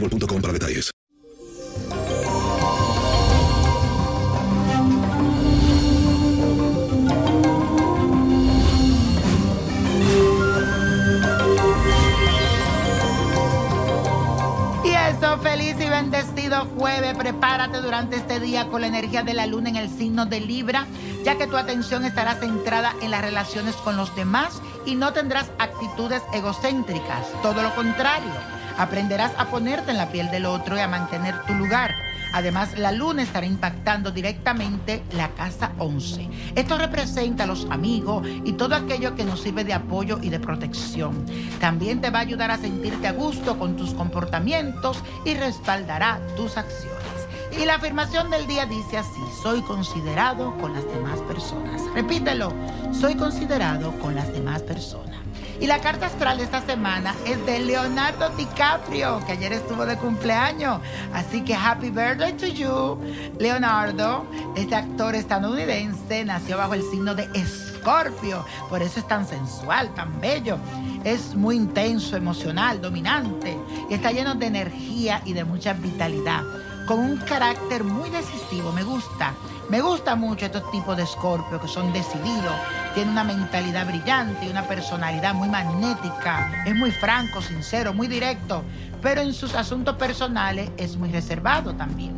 boostmobile.com para detalles. Feliz y bendecido jueves. Prepárate durante este día con la energía de la luna en el signo de Libra, ya que tu atención estará centrada en las relaciones con los demás y no tendrás actitudes egocéntricas. Todo lo contrario, aprenderás a ponerte en la piel del otro y a mantener tu lugar. Además, la luna estará impactando directamente la casa 11. Esto representa a los amigos y todo aquello que nos sirve de apoyo y de protección. También te va a ayudar a sentirte a gusto con tus comportamientos y respaldará tus acciones. Y la afirmación del día dice así, soy considerado con las demás personas. Repítelo, soy considerado con las demás personas. Y la carta astral de esta semana es de Leonardo DiCaprio, que ayer estuvo de cumpleaños. Así que happy birthday to you, Leonardo. Este actor estadounidense nació bajo el signo de Escorpio, por eso es tan sensual, tan bello. Es muy intenso, emocional, dominante y está lleno de energía y de mucha vitalidad. Con un carácter muy decisivo, me gusta. Me gusta mucho estos tipos de Escorpio que son decididos, tienen una mentalidad brillante y una personalidad muy magnética, es muy franco, sincero, muy directo, pero en sus asuntos personales es muy reservado también.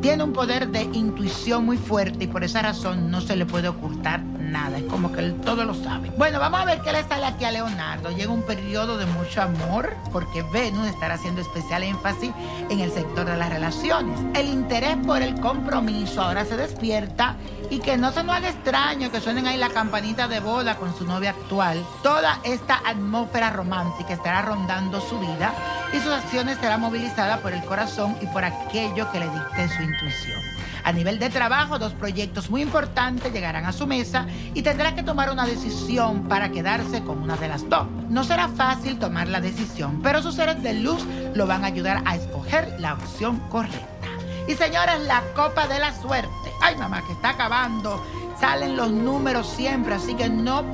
Tiene un poder de intuición muy fuerte y por esa razón no se le puede ocultar nada. Es como que todo lo sabe. Bueno, vamos a ver qué le sale aquí a Leonardo. Llega un periodo de mucho amor porque Venus estará haciendo especial énfasis en el sector de las relaciones. El interés por el compromiso ahora se despierta y que no se nos haga extraño que suenen ahí la campanita de boda con su novia actual. Toda esta atmósfera romántica estará rondando su vida y sus acciones serán movilizadas por el corazón y por aquello que le dicte su intuición. A nivel de trabajo, dos proyectos muy importantes llegarán a su mesa y tendrá que tomar una decisión para quedarse con una de las dos. No será fácil tomar la decisión, pero sus seres de luz lo van a ayudar a escoger la opción correcta. Y señores, la copa de la suerte. Ay, mamá, que está acabando. Salen los números siempre, así que no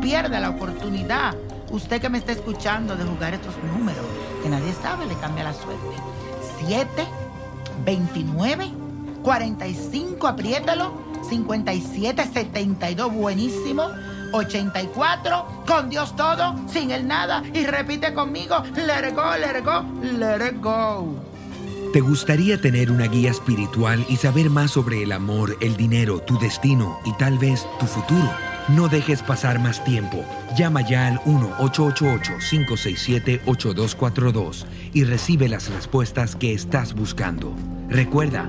pierda la oportunidad. Usted que me está escuchando de jugar estos números, que nadie sabe, le cambia la suerte. 7, 29, 45, apriétalo. 57, 72, buenísimo. 84, con Dios todo, sin el nada. Y repite conmigo, let it go, let go, let go. ¿Te gustaría tener una guía espiritual y saber más sobre el amor, el dinero, tu destino y tal vez tu futuro? No dejes pasar más tiempo. Llama ya al 1-888-567-8242 y recibe las respuestas que estás buscando. Recuerda,